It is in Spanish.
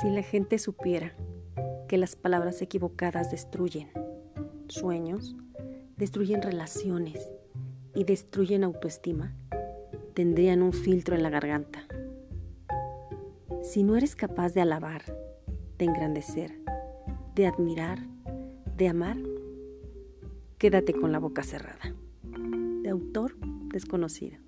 Si la gente supiera que las palabras equivocadas destruyen sueños, destruyen relaciones y destruyen autoestima, tendrían un filtro en la garganta. Si no eres capaz de alabar, de engrandecer, de admirar, de amar, quédate con la boca cerrada. De autor desconocido.